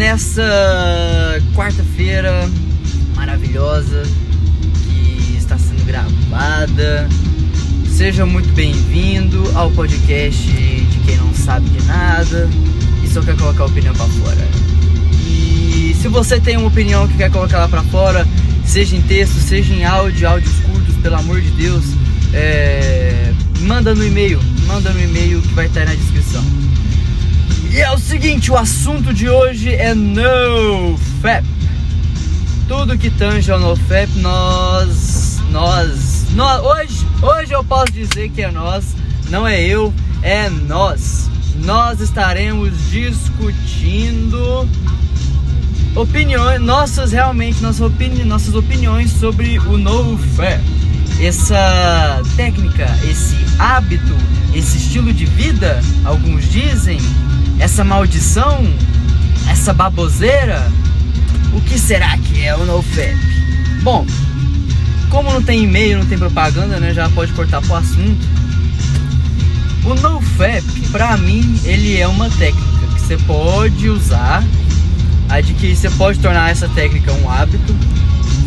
Nessa quarta-feira maravilhosa que está sendo gravada. Seja muito bem-vindo ao podcast de quem não sabe de nada e só quer colocar a opinião para fora. E se você tem uma opinião que quer colocar lá para fora, seja em texto, seja em áudio, áudios curtos, pelo amor de Deus, é... manda no e-mail, manda no e-mail que vai estar na descrição. E é o seguinte, o assunto de hoje é NoFap. Tudo que tange ao NoFap, nós, nós, nós, hoje, hoje eu posso dizer que é nós, não é eu, é nós. Nós estaremos discutindo opiniões, nossas realmente nossas, opini nossas opiniões sobre o NoFap. Essa técnica, esse hábito, esse estilo de vida, alguns dizem, essa maldição, essa baboseira, o que será que é o NoFap? Bom, como não tem e-mail, não tem propaganda, né, já pode cortar pro assunto. O NoFap, pra mim, ele é uma técnica que você pode usar, adquirir, você pode tornar essa técnica um hábito,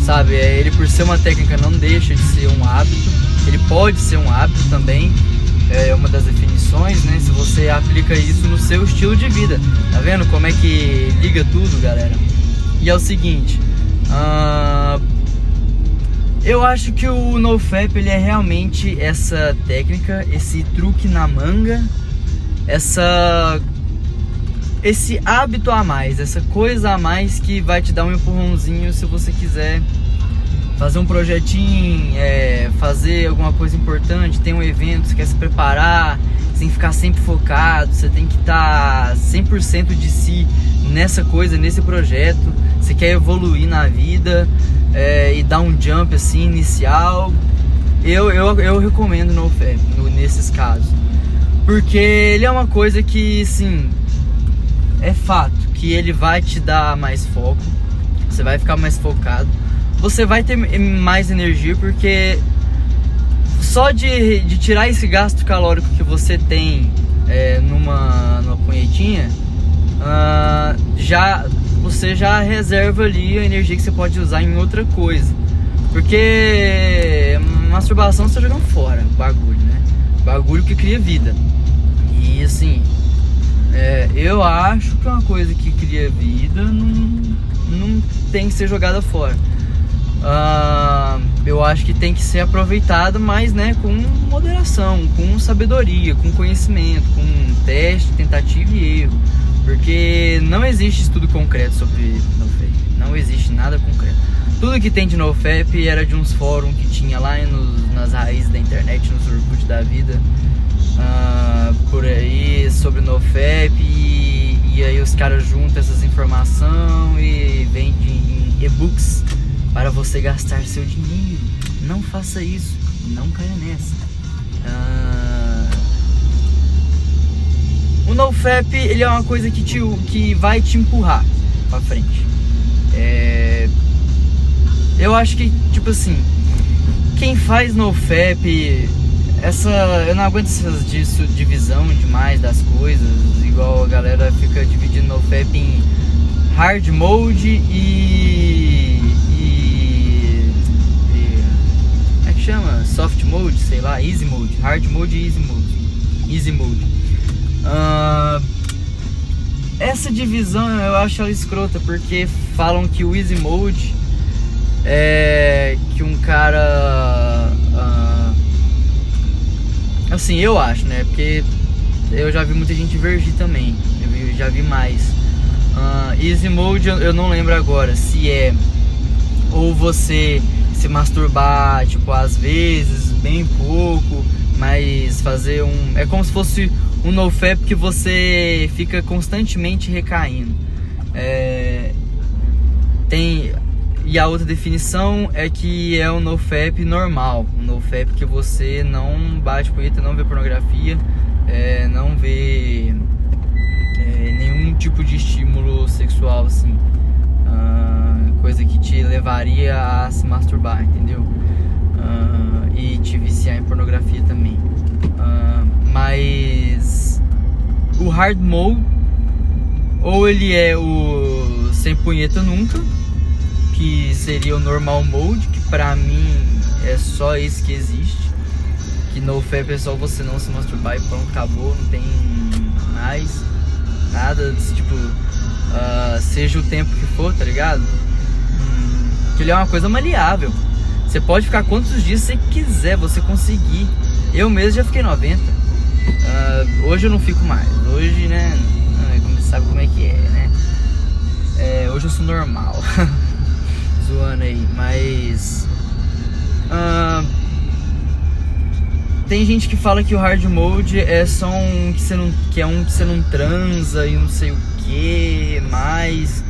sabe? É, ele por ser uma técnica não deixa de ser um hábito, ele pode ser um hábito também, é uma das definições, né? Se você aplica isso no seu estilo de vida, tá vendo como é que liga tudo, galera? E é o seguinte, uh, eu acho que o NoFap ele é realmente essa técnica, esse truque na manga, essa esse hábito a mais, essa coisa a mais que vai te dar um empurrãozinho se você quiser fazer um projetinho, é, fazer alguma coisa importante, tem um evento, você quer se preparar, você tem que ficar sempre focado, você tem que estar tá 100% de si nessa coisa, nesse projeto, você quer evoluir na vida é, e dar um jump assim inicial, eu, eu, eu recomendo no NoFap nesses casos. Porque ele é uma coisa que, sim, é fato que ele vai te dar mais foco, você vai ficar mais focado você vai ter mais energia porque só de, de tirar esse gasto calórico que você tem é, numa, numa punhetinha, uh, já você já reserva ali a energia que você pode usar em outra coisa. Porque masturbação você tá jogando fora, bagulho, né? Bagulho que cria vida. E assim, é, eu acho que uma coisa que cria vida não, não tem que ser jogada fora uh, eu acho que tem que ser aproveitado, mas né, com moderação, com sabedoria, com conhecimento, com teste, tentativa e erro. Porque não existe estudo concreto sobre NoFap. Não existe nada concreto. Tudo que tem de NoFap era de uns fóruns que tinha lá nos, nas raízes da internet, nos Orkut da vida. Uh, por aí sobre NoFap e, e aí os caras juntam essas informações e vendem em e-books para você gastar seu dinheiro. Não faça isso, não caia nessa. Ah, o NoFap ele é uma coisa que, te, que vai te empurrar para frente. É, eu acho que, tipo assim, quem faz NoFap, essa, eu não aguento essas disso, divisão demais das coisas, igual a galera fica dividindo NoFap em hard mode e chama? Soft mode, sei lá, easy mode, hard mode e easy mode. Easy mode. Uh, essa divisão eu acho ela escrota porque falam que o easy mode é que um cara uh, assim eu acho né porque eu já vi muita gente divergir também eu já vi mais uh, easy mode eu não lembro agora se é ou você se masturbar, tipo, às vezes, bem pouco, mas fazer um. É como se fosse um nofap que você fica constantemente recaindo. É... Tem. E a outra definição é que é um nofap normal, um nofap que você não bate punheta, não vê pornografia, é, não vê é, nenhum tipo de estímulo sexual assim. Uh, coisa que te levaria a se masturbar, entendeu? Uh, e te viciar em pornografia também. Uh, mas o hard mode, Ou ele é o sem punheta nunca, que seria o normal mode, que pra mim é só esse que existe. Que no fé pessoal você não se masturbar e pronto, acabou, não tem mais nada, tipo, uh, seja o tempo que for, tá ligado? Que ele é uma coisa maleável. Você pode ficar quantos dias você quiser, você conseguir. Eu mesmo já fiquei 90. Uh, ah, hoje eu não fico mais. Hoje, né? Como sabe como é que é, né? É, hoje eu sou normal. Zoando aí, mas. Uh, tem gente que fala que o hard mode é só um que você não. que é um que você não transa e não sei o que mais.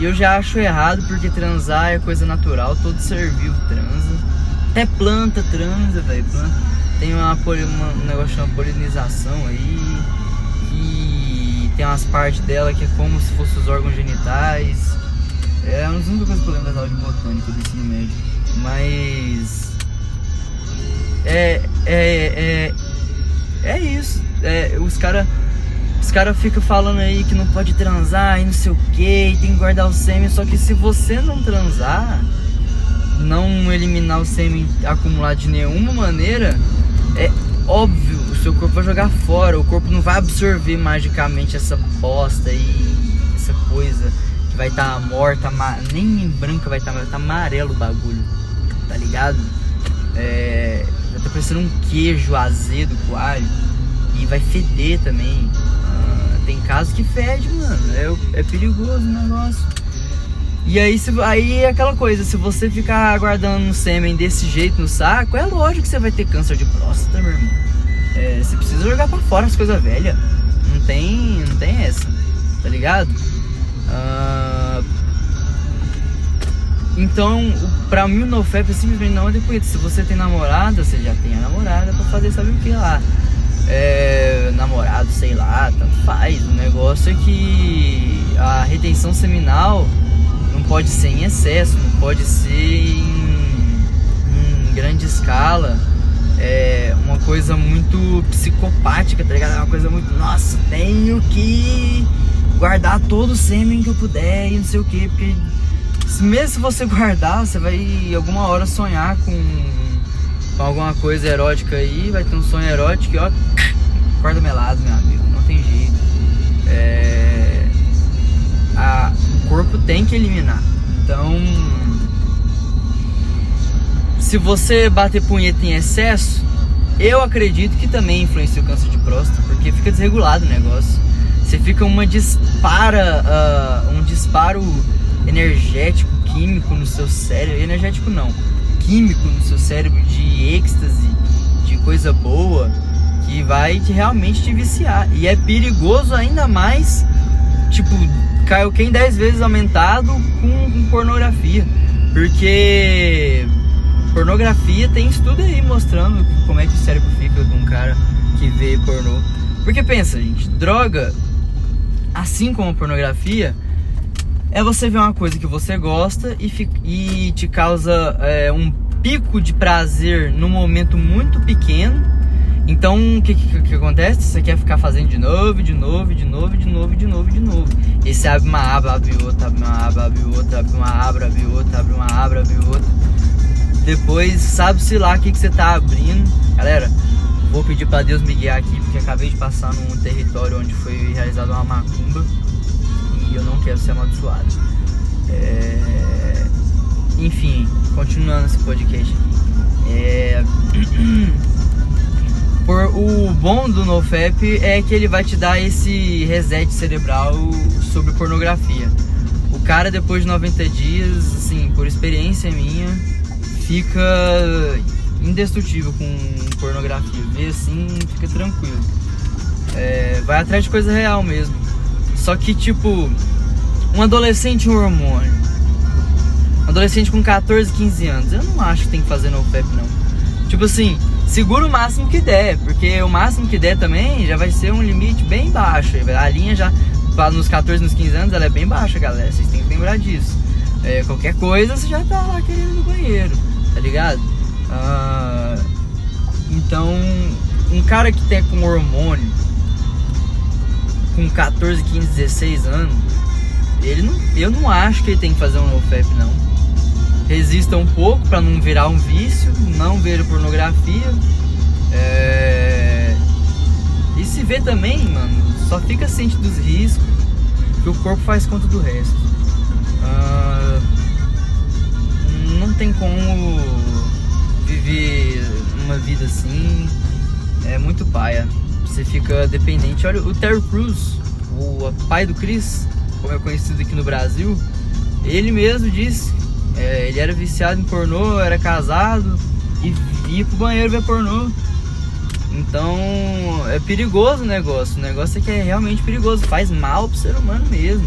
E eu já acho errado porque transar é coisa natural, todo ser vivo transa. Até planta transa, velho. Tem uma, uma, um negócio chamado polinização aí. E tem umas partes dela que é como se fossem os órgãos genitais. É uma das únicas coisas que eu lembro das aulas de botânica do ensino médio. Mas. É. É. É, é isso. É, os caras os caras ficam falando aí que não pode transar e não sei o que, tem que guardar o sêmen. Só que se você não transar, não eliminar o sêmen acumulado de nenhuma maneira, é óbvio, o seu corpo vai jogar fora. O corpo não vai absorver magicamente essa bosta aí, essa coisa que vai estar tá morta, nem em branca vai estar, tá, vai estar tá amarelo o bagulho, tá ligado? É, vai tá parecendo um queijo azedo com alho e vai feder também tem casos que fede, mano. É, é perigoso o negócio. E aí, se, aí é aquela coisa, se você ficar aguardando um sêmen desse jeito no saco, é lógico que você vai ter câncer de próstata, meu irmão. É, você precisa jogar pra fora as coisas velhas. Não tem, não tem essa, tá ligado? Uh, então, pra mim o NoFap é simplesmente não é depois. Se você tem namorada, você já tem a namorada pra fazer sabe o que lá é, namorado, sei lá, tanto faz. O negócio é que a retenção seminal não pode ser em excesso, não pode ser em, em grande escala. É uma coisa muito psicopática, tá ligado? É uma coisa muito, nossa, tenho que guardar todo o sêmen que eu puder e não sei o que, porque mesmo se você guardar, você vai alguma hora sonhar com com alguma coisa erótica aí, vai ter um sonho erótico e ó, corda melado, meu amigo, não tem jeito. É, a, o corpo tem que eliminar. Então, se você bater punheta em excesso, eu acredito que também influencia o câncer de próstata, porque fica desregulado o negócio. Você fica uma dispara, uh, um disparo energético, químico no seu cérebro. Energético não químico no seu cérebro de êxtase, de coisa boa, que vai te, realmente te viciar. E é perigoso ainda mais, tipo, caiu quem 10 vezes aumentado com, com pornografia. Porque pornografia tem estudo aí mostrando como é que o cérebro fica com um cara que vê pornô. Porque pensa, gente, droga, assim como pornografia, é você ver uma coisa que você gosta e, e te causa é, um pico de prazer num momento muito pequeno. Então, o que, que, que, acontece? Você quer ficar fazendo de novo, de novo, de novo, de novo, de novo, de novo. E você abre uma aba, abre outra, abre uma aba, abre outra, abre uma aba, abre outra, abre uma aba, abre outra. Depois, sabe-se lá o que, que você tá abrindo. Galera, vou pedir para Deus me guiar aqui, porque acabei de passar num território onde foi realizada uma macumba e eu não quero ser amaldiçoado. É... Enfim, continuando esse podcast. É... Por, o bom do NoFap é que ele vai te dar esse reset cerebral sobre pornografia. O cara, depois de 90 dias, assim, por experiência minha, fica indestrutível com pornografia. Vê assim, fica tranquilo. É, vai atrás de coisa real mesmo. Só que, tipo, um adolescente um hormônio. Um adolescente com 14, 15 anos. Eu não acho que tem que fazer no PEP, não. Tipo assim, segura o máximo que der, porque o máximo que der também já vai ser um limite bem baixo. A linha já, nos 14, nos 15 anos, ela é bem baixa, galera. Vocês têm que lembrar disso. É, qualquer coisa você já tá lá querendo no banheiro, tá ligado? Uh, então, um cara que tem com hormônio com 14, 15, 16 anos, ele não, eu não acho que ele tem que fazer um NoFap não. Resista um pouco para não virar um vício, não ver pornografia. É... E se vê também, mano, só fica ciente dos riscos que o corpo faz conta do resto. Uh... Não tem como viver uma vida assim. É muito paia. Você fica dependente. Olha, o Terry Crews, o pai do Chris, como é conhecido aqui no Brasil, ele mesmo disse, é, ele era viciado em pornô, era casado e ia pro banheiro ver pornô. Então é perigoso o negócio. O negócio é que é realmente perigoso, faz mal pro ser humano mesmo.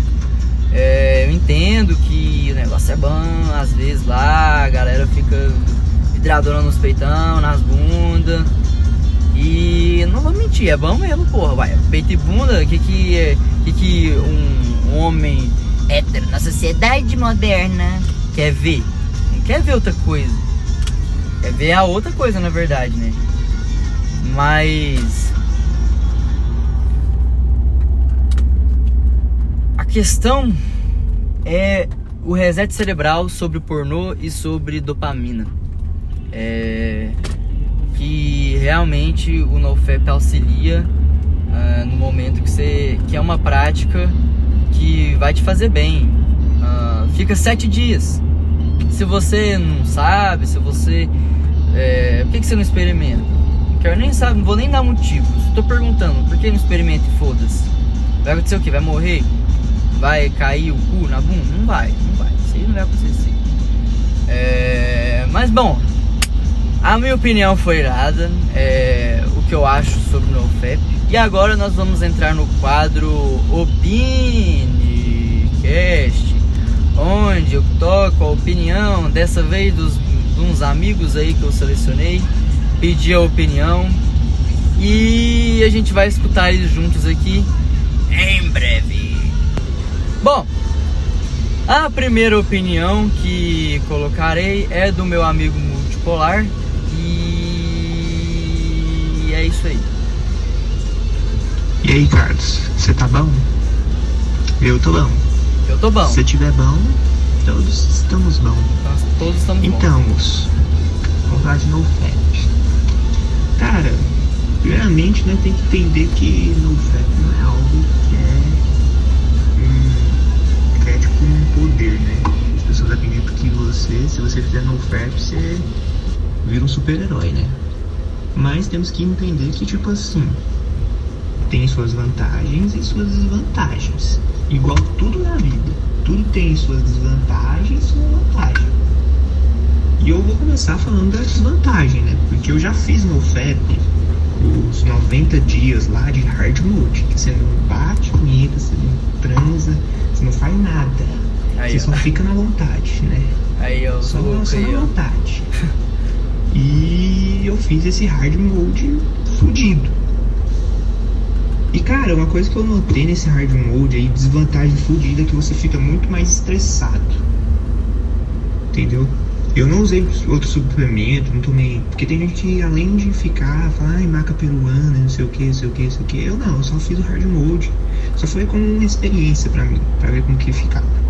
É, eu entendo que o negócio é bom, às vezes lá a galera fica hidradona nos peitão, nas bundas. E não vou mentir, é bom mesmo, porra, vai. Peito e bunda, que que, que, que um homem hétero na sociedade moderna quer ver? Não quer ver outra coisa. Quer ver a outra coisa, na verdade, né? Mas. A questão é o reset cerebral sobre pornô e sobre dopamina. É que realmente o NoFap auxilia uh, no momento que você que é uma prática que vai te fazer bem. Uh, fica sete dias. Se você não sabe, se você é, por que, que você não experimenta? Não nem saber, não vou nem dar motivos. Estou perguntando, por que não experimenta e foda-se? Vai acontecer o que? Vai morrer? Vai cair o cu na bunda? Não vai, não vai. Isso aí não vai acontecer. É, mas bom, a minha opinião foi dada, é, o que eu acho sobre o NoFap. E agora nós vamos entrar no quadro OpiniCast, onde eu toco a opinião, dessa vez dos, de uns amigos aí que eu selecionei, pedi a opinião e a gente vai escutar eles juntos aqui em breve. Bom, a primeira opinião que colocarei é do meu amigo multipolar, e é isso aí. E aí, Carlos, você tá bom? Eu tô bom. Eu tô bom. Se tiver bom, todos estamos bom. Nós todos estamos então, bons. Então, vamos falar de NoFap. Cara, primeiramente, né, tem que entender que NoFap não é algo que é, hum, que é tipo um poder, né? As pessoas acreditam que você, se você fizer NoFap, você vira um super-herói, né? Mas temos que entender que, tipo assim, tem suas vantagens e suas desvantagens. Igual tudo na vida. Tudo tem suas desvantagens e sua vantagem. E eu vou começar falando da desvantagem, né? Porque eu já fiz no FEP os 90 dias lá de hard mode. Que você não bate comida, você não transa, você não faz nada. Aí, você ó. só fica na vontade, né? Aí, ó, só, só na vontade. E eu fiz esse hard mode fudido. E cara, uma coisa que eu notei nesse hard mode aí, desvantagem fudida, é que você fica muito mais estressado. Entendeu? Eu não usei outro suplemento, não tomei. Porque tem gente que além de ficar, falar, ai, maca peruana, não sei o que, não sei o que, não sei o que. Eu não, eu só fiz o hard mode. Só foi como uma experiência para mim, para ver como que ficava.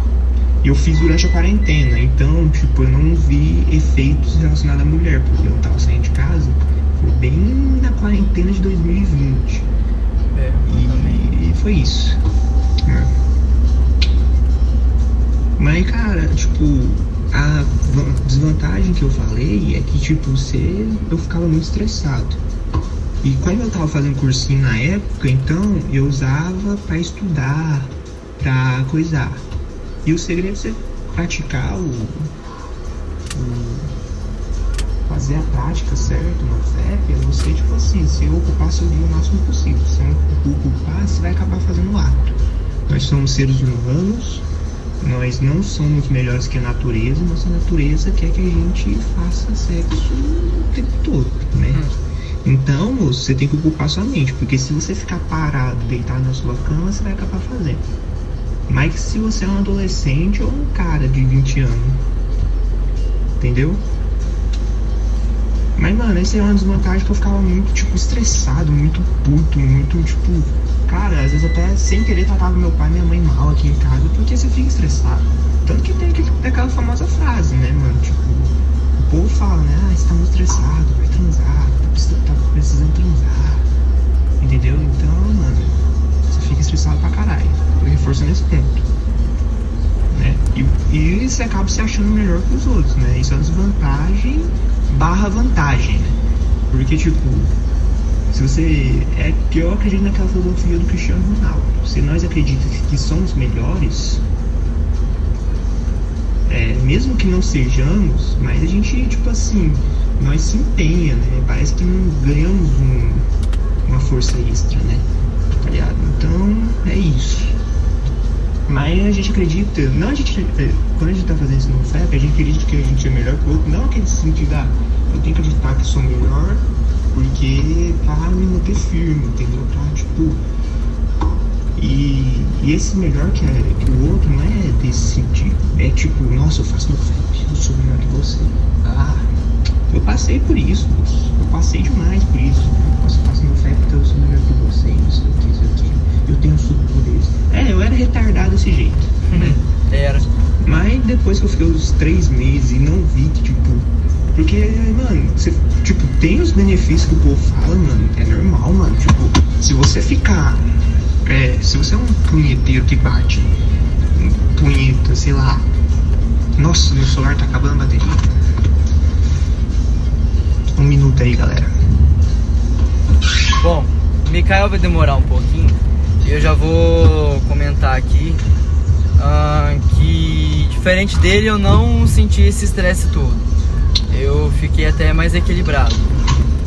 E eu fiz durante a quarentena, então, tipo, eu não vi efeitos relacionados à mulher, porque eu tava saindo de casa. Foi bem na quarentena de 2020. É, e, e foi isso. É. Mas, cara, tipo, a desvantagem que eu falei é que, tipo, você, eu ficava muito estressado. E como eu tava fazendo cursinho na época, então eu usava para estudar, pra coisar. E o segredo é você praticar o, o fazer a prática certa no FEP é você, tipo assim, se ocupar seu dia o máximo possível. Se não ocupar, você vai acabar fazendo ato. Nós somos seres humanos, nós não somos melhores que a natureza, nossa natureza quer que a gente faça sexo o tempo todo, né? Então, você tem que ocupar sua mente, porque se você ficar parado, deitado na sua cama, você vai acabar fazendo. Mas se você é um adolescente ou um cara de 20 anos. Entendeu? Mas, mano, essa é uma desvantagem que eu ficava muito, tipo, estressado, muito puto, muito, tipo. Cara, às vezes até sem querer tratava meu pai e minha mãe mal aqui em casa, porque você fica estressado. Tanto que tem, aquela famosa frase, né, mano? Tipo, o povo fala, né? Ah, você tá muito estressado, vai transar, tá precisando transar. Entendeu? Então, mano, fica estressado pra caralho. Eu reforço nesse ponto. Né? E, e você acaba se achando melhor que os outros, né? Isso é desvantagem barra vantagem, né? Porque, tipo, se você. É pior acreditar naquela filosofia do Cristiano Ronaldo. Se nós acreditamos que somos melhores, é, mesmo que não sejamos, mas a gente, tipo assim, nós se empenha, né? Parece que não ganhamos um, uma força extra, né? Tá ligado? Então, é isso. Mas a gente acredita, não a gente, é, quando a gente tá fazendo isso no FEP, a gente acredita que a gente é melhor que o outro, não aquele sentido, ah, eu tenho que acreditar que sou melhor, porque pra me manter firme, entendeu? Pra, tipo. E, e esse melhor que, é, que o outro não é desse sentido. É tipo, nossa, eu faço no FEP, eu sou melhor que você. Ah, eu passei por isso, eu passei demais por isso. Nossa, eu faço no FEP, então eu sou melhor que você, não sei o que, não sei o que. Eu tenho superpoderes. É, eu era retardado desse jeito. Né? Era. Mas depois que eu fiquei uns três meses e não vi que, tipo. Porque, mano, você, tipo, tem os benefícios que o povo fala, mano. É normal, mano. Tipo, se você ficar. É, se você é um punheteiro que bate um punheta, sei lá. Nossa, meu celular tá acabando a bateria. Um minuto aí, galera. Bom, Mikael vai demorar um pouquinho. E eu já vou comentar aqui uh, que diferente dele eu não senti esse estresse todo. Eu fiquei até mais equilibrado.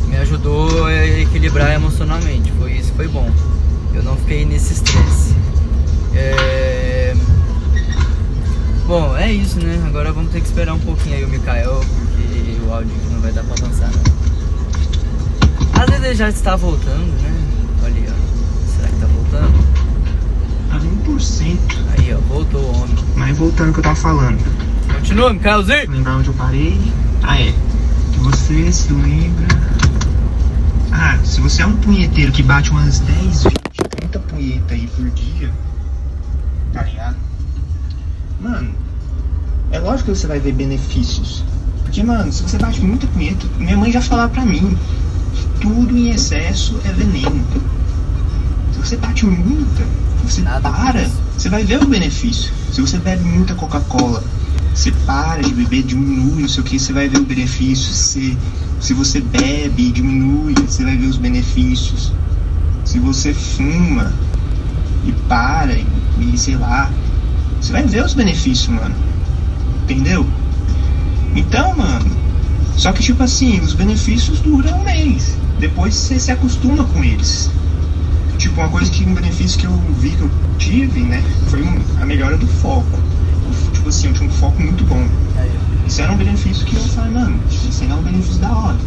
Me ajudou a equilibrar emocionalmente. Foi isso, foi bom. Eu não fiquei nesse estresse. É... Bom, é isso, né? Agora vamos ter que esperar um pouquinho aí o Mikael, porque o áudio não vai dar pra avançar. Não. Vezes ele já está voltando, né? Olha aí, ó. Será que tá voltando? A 1%. Aí, ó, voltou o homem. Mas voltando ao que eu tava falando. Continua, Mikaelzinho! Lembrar onde eu parei? Ah, é. Você se lembra. Ah, se você é um punheteiro que bate umas 10, 20, 30 punhetas aí por dia, tá ligado? Mano, é lógico que você vai ver benefícios. Porque, mano, se você bate muita punheta, minha mãe já falava pra mim, tudo em excesso é veneno. Se você bate muita, você Nada para, disso. você vai ver o benefício. Se você bebe muita Coca-Cola, você para de beber, diminui, não sei o que, você vai ver o benefício. Se, se você bebe, diminui, você vai ver os benefícios. Se você fuma e para, e, e sei lá, você vai ver os benefícios, mano. Entendeu? Então, mano, só que tipo assim, os benefícios duram um mês. Depois você se acostuma com eles. Tipo, uma coisa que um benefício que eu vi que eu tive, né, foi a melhora do foco. Tipo assim, eu tinha um foco muito bom. Isso era um benefício que eu falei, mano, isso aí é um benefício da hora.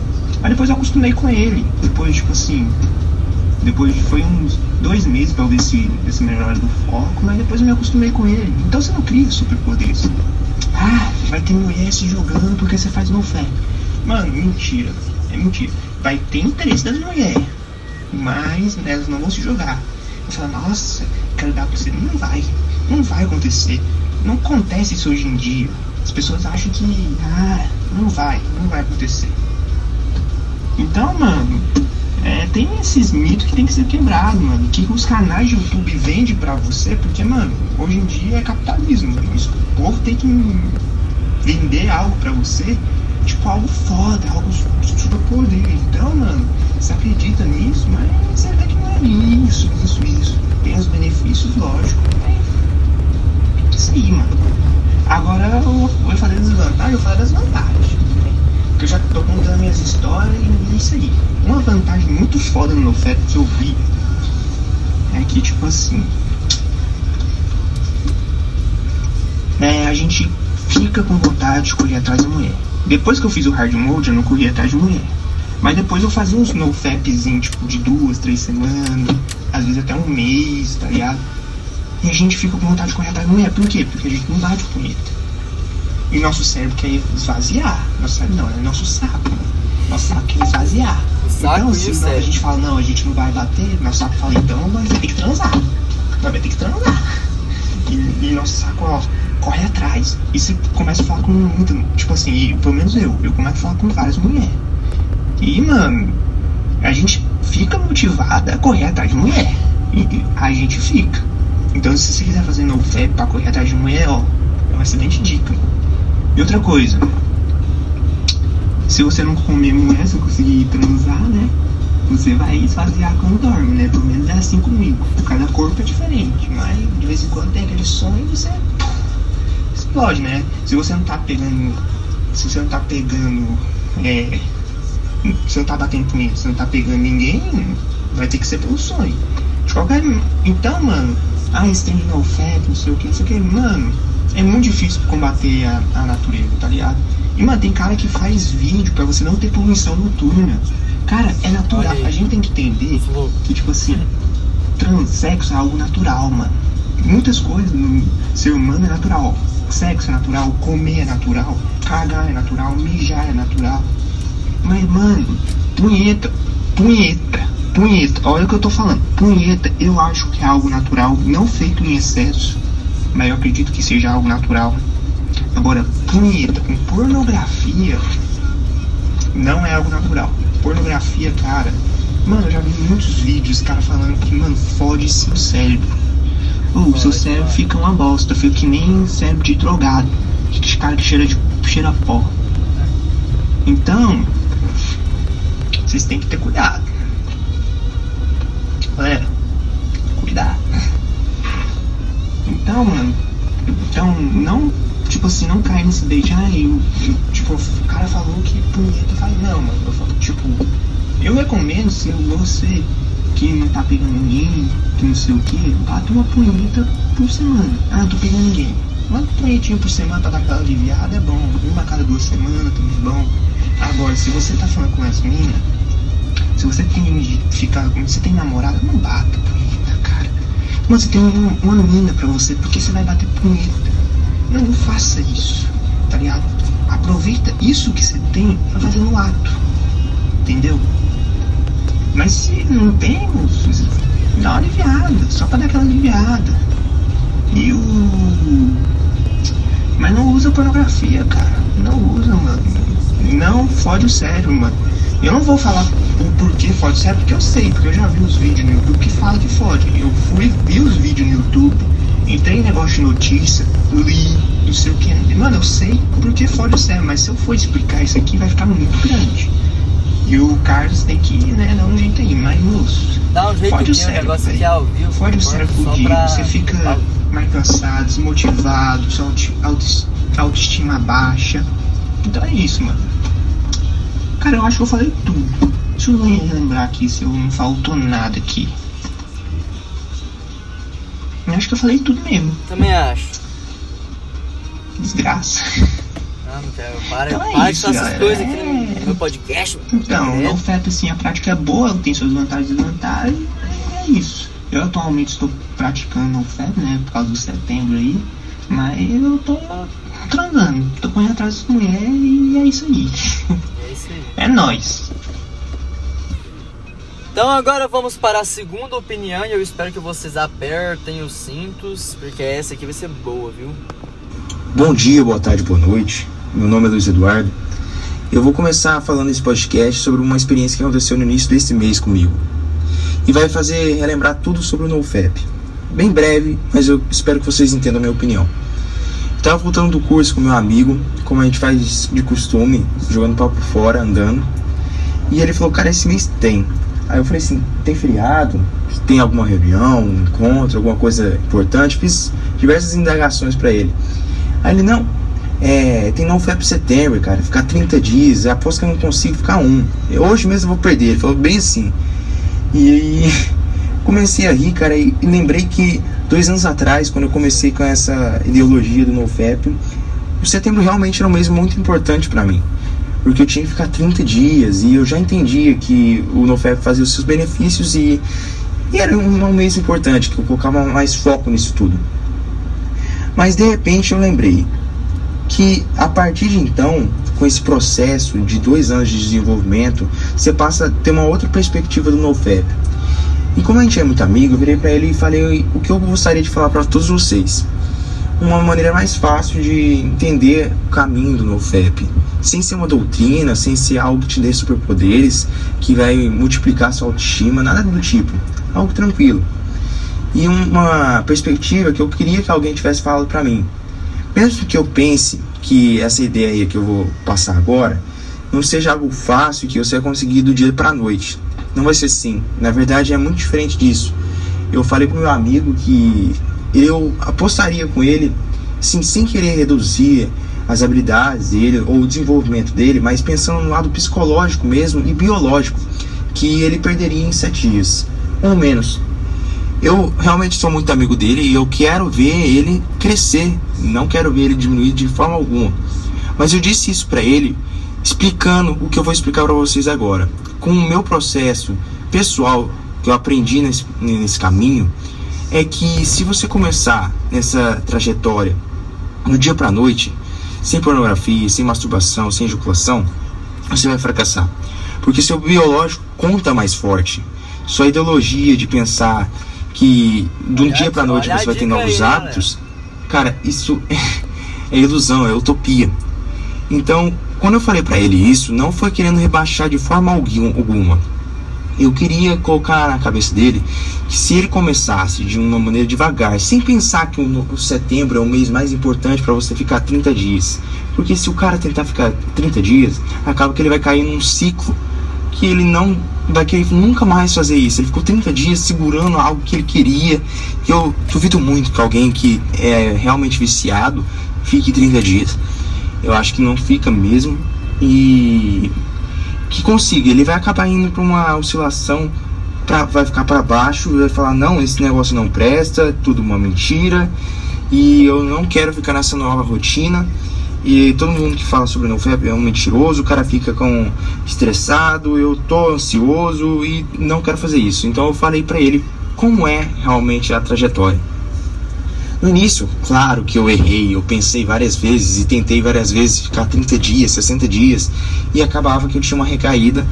Mas depois eu acostumei com ele. Depois, tipo assim, depois de- foi uns dois meses pra eu ver esse, esse melhora do foco, mas depois eu me acostumei com ele. Então você não cria superpoderes. Ah, vai ter mulher se jogando porque você faz no fé. Mano, mentira. É mentira. Vai ter interesse das mulheres. Mas elas não vão se jogar. Eu falo, nossa, quero dar pra você. Não vai. Não vai acontecer. Não acontece isso hoje em dia. As pessoas acham que, ah, não vai, não vai acontecer. Então, mano, é, tem esses mitos que tem que ser quebrado, mano. Que os canais de YouTube vendem pra você, porque, mano, hoje em dia é capitalismo. Mano. Isso- O povo tem que vender algo pra você, tipo algo foda, algo su- super poder. Então, mano, você acredita nisso, mas você vê que não é isso, isso, isso. Tem os benefícios, lógico, mas. Isso aí, mano. Agora eu vou fazer desvantagem, eu vou falar das vantagens. Porque eu já tô contando minhas histórias e é isso aí. Uma vantagem muito foda no meu FEP que eu vi é que, tipo assim. É, a gente fica com vontade de correr atrás da mulher. Depois que eu fiz o hard mode, eu não corri atrás de mulher. Mas depois eu fazia uns nofapzinhos, tipo, de duas, três semanas, às vezes até um mês, tá ligado? E a gente fica com vontade de correr atrás da mulher. Por quê? Porque a gente não bate punheta. E nosso cérebro quer esvaziar. Nosso cérebro não, é nosso saco. nosso saco quer esvaziar. saco então, se isso não, a gente fala, não, a gente não vai bater, nosso saco fala, então nós vai ter que transar. Nós vai ter que transar. E, e nosso saco, ó, corre atrás. E você começa a falar com muita. Tipo assim, e, pelo menos eu, eu começo a falar com várias mulheres. E, mano, a gente fica motivada a correr atrás de mulher. E, a gente fica. Então, se você quiser fazer no fab pra correr atrás de mulher, ó, é uma excelente dica. E outra coisa, se você não comer mulher, se conseguir transar, né? Você vai esvaziar quando dorme, né? Pelo menos é assim comigo. Cada corpo é diferente, mas de vez em quando tem aquele sonho e você explode, né? Se você não tá pegando. Se você não tá pegando. É, se não tá batendo punheta, se não tá pegando ninguém, vai ter que ser pelo sonho. De qualquer. Então, mano, ah, esse tem no fat, não sei o que, não sei o que, mano, é muito difícil combater a, a natureza, tá ligado? E, mano, tem cara que faz vídeo pra você não ter poluição noturna. Cara, é natural. A gente tem que entender que, tipo assim, transexo é algo natural, mano. Muitas coisas no ser humano é natural. Sexo é natural, comer é natural, cagar é natural, mijar é natural. Mas, mano, punheta, punheta, punheta, olha o que eu tô falando. Punheta, eu acho que é algo natural, não feito em excesso, mas eu acredito que seja algo natural. Agora, punheta com pornografia não é algo natural. Pornografia, cara, mano, eu já vi muitos vídeos, cara falando que, mano, fode seu cérebro. Ou seu cérebro fica uma bosta, fica que nem cérebro de drogado. Aqueles cara que cheira de cheira pó. Então, vocês têm que ter cuidado. Galera, cuidado. Então, mano, então não, tipo assim, não cai nesse bait, ai, eu, eu, tipo, o cara falou que punheta faz. Não, mano, eu falo, tipo, eu recomendo se você que não tá pegando ninguém, que não sei o que, bata uma punheta por semana. Ah, não tô pegando ninguém. Uma punhetinha por semana pra dar aquela aliviada é bom. Uma cada duas semanas também é bom. Agora, se você tá falando com essa mina, se você tem ficar, você tem namorada, não bata punheta, cara. Mano, você tem uma, uma mina pra você, porque você vai bater punheta. Não, não faça isso, tá ligado? Aproveita isso que você tem pra fazer no ato, entendeu? Mas se não tem, moço, dá uma aliviada, só pra dar aquela aliviada. E o. Mas não usa pornografia, cara. Não usa, mano. Não fode o cérebro, mano. Eu não vou falar o porquê fode o cérebro, porque eu sei, porque eu já vi os vídeos no YouTube que fala que fode. Eu fui, vi os vídeos no YouTube, entrei em negócio de notícia, li, não sei o que. Mano, eu sei porque fode o cérebro, mas se eu for explicar isso aqui vai ficar muito grande. E o Carlos tem que, né, dar um jeito aí, mas moço. Dá um jeito Fode o cérebro, velho. vivo. Fode o cérebro pra- fudido, você fica mais cansado, desmotivado, sua auto- auto- autoestima baixa. Então é isso, mano. Cara, eu acho que eu falei tudo. Deixa eu lembrar aqui se eu não faltou nada aqui. Eu acho que eu falei tudo mesmo. Também acho. Desgraça. Quero. Para, Então é para isso, com essas galera. coisas aqui É. no meu podcast. Então, É. não feto assim, a prática é boa, tem suas vantagens e desvantagens, é isso. Eu atualmente estou praticando no FET, né, por causa do setembro aí, mas eu tô transando, tô correndo atrás das mulheres e é isso aí. É isso aí. É nóis. Então agora vamos para a segunda opinião e eu espero que vocês apertem os cintos, porque essa aqui vai ser boa, viu? Bom dia, boa tarde, boa noite. Meu nome é Luiz Eduardo. Eu vou começar falando esse podcast sobre uma experiência que aconteceu no início desse mês comigo. E vai fazer relembrar tudo sobre o NoFap. Bem breve, mas eu espero que vocês entendam a minha opinião. Eu tava voltando do curso com meu amigo, como a gente faz de costume, jogando papo fora, andando. E ele falou, cara, esse mês tem. Aí eu falei assim, tem feriado? Tem alguma reunião, um encontro, alguma coisa importante? Fiz diversas indagações pra ele. Aí ele, não, é, tem não FEP setembro, cara, ficar 30 dias, aposto que eu não consigo ficar um. Hoje mesmo eu vou perder. Ele falou bem assim. E aí comecei a rir, cara, e, lembrei que dois anos atrás, quando eu comecei com essa ideologia do NoFap, o setembro realmente era um mês muito importante pra mim. Porque eu tinha que ficar 30 dias e eu já entendia que o NoFap fazia os seus benefícios e, e era um, um mês importante, que eu colocava mais foco nisso tudo. Mas de repente eu lembrei, que a partir de então, com esse processo de dois anos de desenvolvimento, você passa a ter uma outra perspectiva do NoFap. E como a gente é muito amigo, eu virei para ele e falei o que eu gostaria de falar para todos vocês. Uma maneira mais fácil de entender o caminho do NoFap, sem ser uma doutrina, sem ser algo que te dê superpoderes, que vai multiplicar sua autoestima, nada do tipo. Algo tranquilo. E uma perspectiva que eu queria que alguém tivesse falado para mim. Mesmo que eu pense que essa ideia que eu vou passar agora não seja algo fácil que você vai conseguir do dia para a noite. Não vai ser assim. Na verdade, é muito diferente disso. Eu falei pro meu amigo que eu apostaria com ele, sim, sem querer reduzir as habilidades dele ou o desenvolvimento dele, mas pensando no lado psicológico mesmo e biológico, que ele perderia em sete dias ou menos. Eu realmente sou muito amigo dele e eu quero ver ele crescer, não quero ver ele diminuir de forma alguma. Mas eu disse isso para ele explicando o que eu vou explicar para vocês agora. Com o meu processo pessoal que eu aprendi nesse, nesse caminho, é que se você começar nessa trajetória do dia para noite, sem pornografia, sem masturbação, sem ejaculação, você vai fracassar. Porque seu biológico conta mais forte. Sua ideologia de pensar que de um olha, dia para noite você vai ter novos aí, hábitos, cara, isso é, é ilusão, é utopia. Então, quando eu falei para ele isso, não foi querendo rebaixar de forma alguma. Eu queria colocar na cabeça dele que se ele começasse de uma maneira devagar, sem pensar que o setembro é o mês mais importante para você ficar 30 dias. Porque se o cara tentar ficar 30 dias, acaba que ele vai cair num ciclo que ele não querer nunca mais fazer isso. Ele ficou 30 dias segurando algo que ele queria. Eu duvido muito que alguém que é realmente viciado fique 30 dias. Eu acho que não fica mesmo. E que consiga, ele vai acabar indo para uma oscilação, pra, vai ficar para baixo, vai falar: não, esse negócio não presta, tudo uma mentira. E eu não quero ficar nessa nova rotina. E todo mundo que fala sobre NoFap é um mentiroso, o cara fica com estressado, eu tô ansioso e não quero fazer isso. Então eu falei para ele como é realmente a trajetória. No início, claro que eu errei, eu pensei várias vezes e tentei várias vezes ficar 30 dias, 60 dias e acabava que eu tinha uma recaída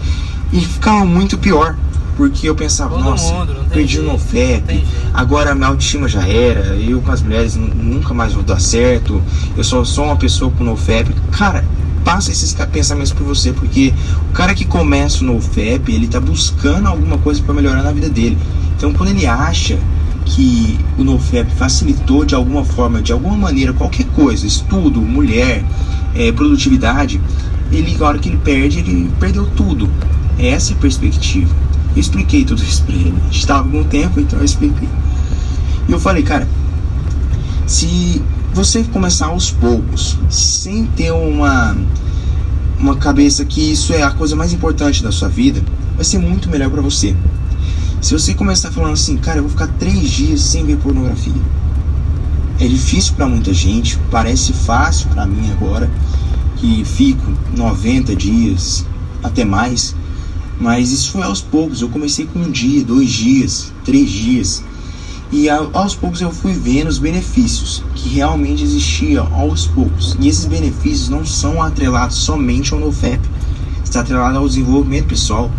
e ficava muito pior. Porque eu pensava, Todo nossa, perdi o NoFap, agora a minha autoestima já era, eu com as mulheres nunca mais vou dar certo, eu só sou uma pessoa com NoFap. Cara, passa esses pensamentos por você, porque o cara que começa o NoFap, ele tá buscando alguma coisa para melhorar na vida dele. Então quando ele acha que o NoFap facilitou de alguma forma, de alguma maneira, qualquer coisa, estudo, mulher, é, produtividade, ele, na hora que ele perde, ele perdeu tudo. Essa é a perspectiva. Expliquei tudo isso pra ele. Estava algum tempo, então eu expliquei. E eu falei, cara, se você começar aos poucos, sem ter uma, uma cabeça que isso é a coisa mais importante da sua vida, vai ser muito melhor para você. Se você começar falando assim, cara, eu vou ficar três dias sem ver pornografia. É difícil para muita gente, parece fácil para mim agora, que fico 90 dias, até mais, mas isso foi aos poucos. Eu comecei com um dia, dois dias, três dias. E aos poucos eu fui vendo os benefícios que realmente existiam aos poucos. E esses benefícios não são atrelados somente ao NoFap, está atrelado ao desenvolvimento pessoal,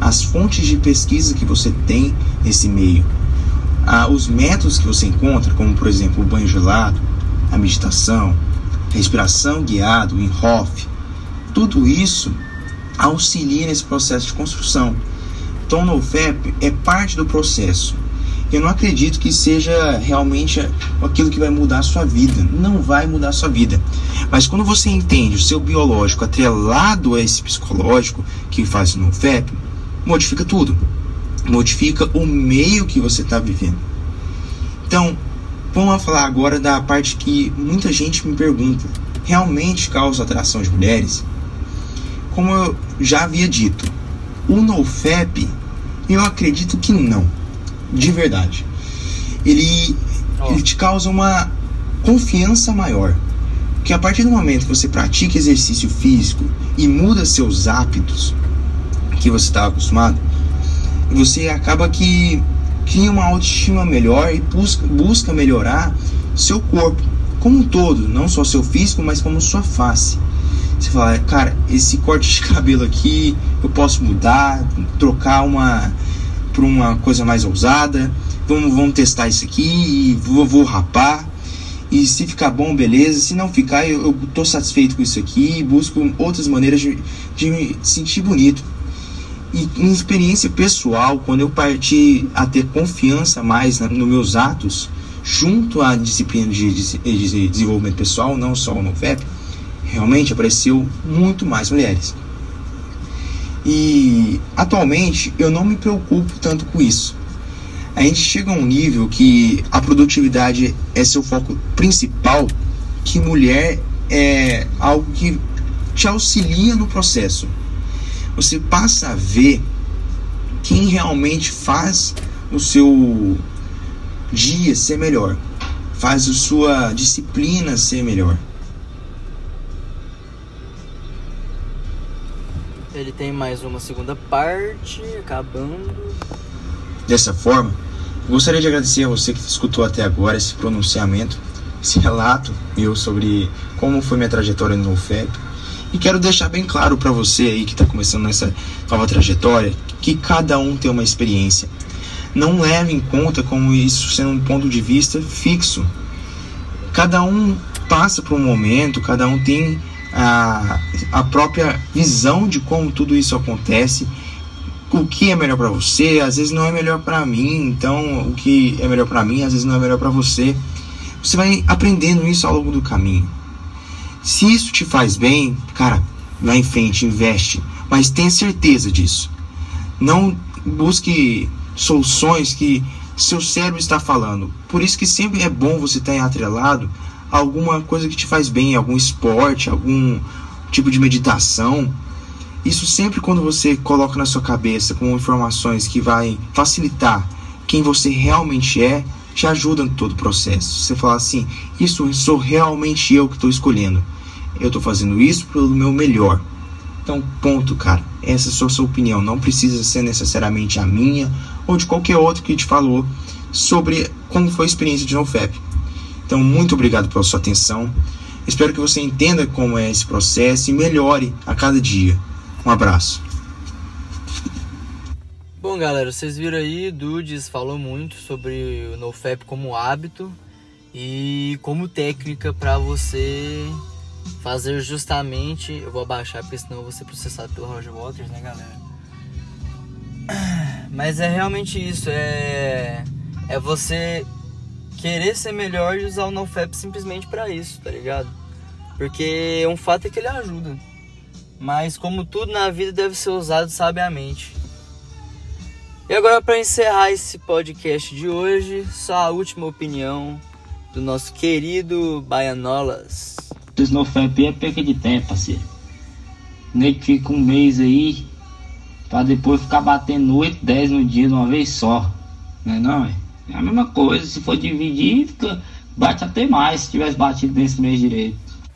às fontes de pesquisa que você tem nesse meio, os métodos que você encontra, como por exemplo o banho gelado, a meditação, respiração guiada, o InHoff, tudo isso auxilia nesse processo de construção. Então, o NoFap é parte do processo. Eu não acredito que seja realmente aquilo que vai mudar a sua vida. Não vai mudar a sua vida. Mas quando você entende o seu biológico atrelado a esse psicológico que faz o NoFap, modifica tudo. Modifica o meio que você está vivendo. Então, vamos falar agora da parte que muita gente me pergunta: realmente causa atração de mulheres? Como eu já havia dito, o NoFap, eu acredito que não, de verdade. Ele, oh. ele te causa uma confiança maior. Que a partir do momento que você pratica exercício físico e muda seus hábitos que você estava acostumado, você acaba que cria uma autoestima melhor e busca, busca melhorar seu corpo. como um todo, não só seu físico, mas como sua face. Você fala, cara, esse corte de cabelo aqui eu posso mudar, trocar uma por uma coisa mais ousada. Vamos, vamos testar isso aqui e vou, vou rapar. E se ficar bom, beleza. Se não ficar, eu, eu tô satisfeito com isso aqui e busco outras maneiras de, de me sentir bonito. E em experiência pessoal, quando eu parti a ter confiança mais nos meus atos, junto à disciplina de, de, de desenvolvimento pessoal, não só no FEP, realmente apareceu muito mais mulheres. E atualmente eu não me preocupo tanto com isso. A gente chega a um nível que a produtividade é seu foco principal, que mulher é algo que te auxilia no processo. Você passa a ver quem realmente faz o seu dia ser melhor, faz a sua disciplina ser melhor. Ele tem mais uma segunda parte, acabando. Dessa forma, gostaria de agradecer a você que escutou até agora esse pronunciamento, esse relato meu sobre como foi minha trajetória no FEP. E quero deixar bem claro para você aí que está começando nessa nova trajetória que cada um tem uma experiência. Não leve em conta como isso sendo um ponto de vista fixo. Cada um passa por um momento, cada um tem a, a própria visão de como tudo isso acontece, o que é melhor para você, às vezes não é melhor para mim, então o que é melhor para mim, às vezes não é melhor para você. Você vai aprendendo isso ao longo do caminho. Se isso te faz bem, cara, vai em frente, investe, mas tenha certeza disso. Não busque soluções que seu cérebro está falando. Por isso que sempre é bom você estar atrelado alguma coisa que te faz bem, algum esporte, algum tipo de meditação. Isso sempre quando você coloca na sua cabeça com informações que vai facilitar quem você realmente é, te ajuda em todo o processo. Você fala assim, isso sou realmente eu que estou escolhendo. Eu estou fazendo isso pelo meu melhor. Então, ponto, cara. Essa é a sua opinião. Não precisa ser necessariamente a minha ou de qualquer outro que te falou sobre como foi a experiência de NoFap. Então, muito obrigado pela sua atenção. Espero que você entenda como é esse processo e melhore a cada dia. Um abraço. Bom, galera, vocês viram aí, Dudes falou muito sobre o NoFap como hábito e como técnica para você fazer justamente. Eu vou abaixar porque senão eu vou ser processado pelo Roger Waters, né, galera? Mas é realmente isso, é é você querer ser melhor e usar o NoFap simplesmente para isso, tá ligado? Porque um fato é que ele ajuda. Mas como tudo na vida deve ser usado sabiamente. E agora para encerrar esse podcast de hoje, só a última opinião do nosso querido Baianolas. O NoFap é perca de tempo, parceiro. Nem fica um mês aí para depois ficar batendo 8, 10 no dia de uma vez só. Não é não, é? É a mesma coisa, se for dividir, fica, bate até mais se tivesse batido nesse mês direito.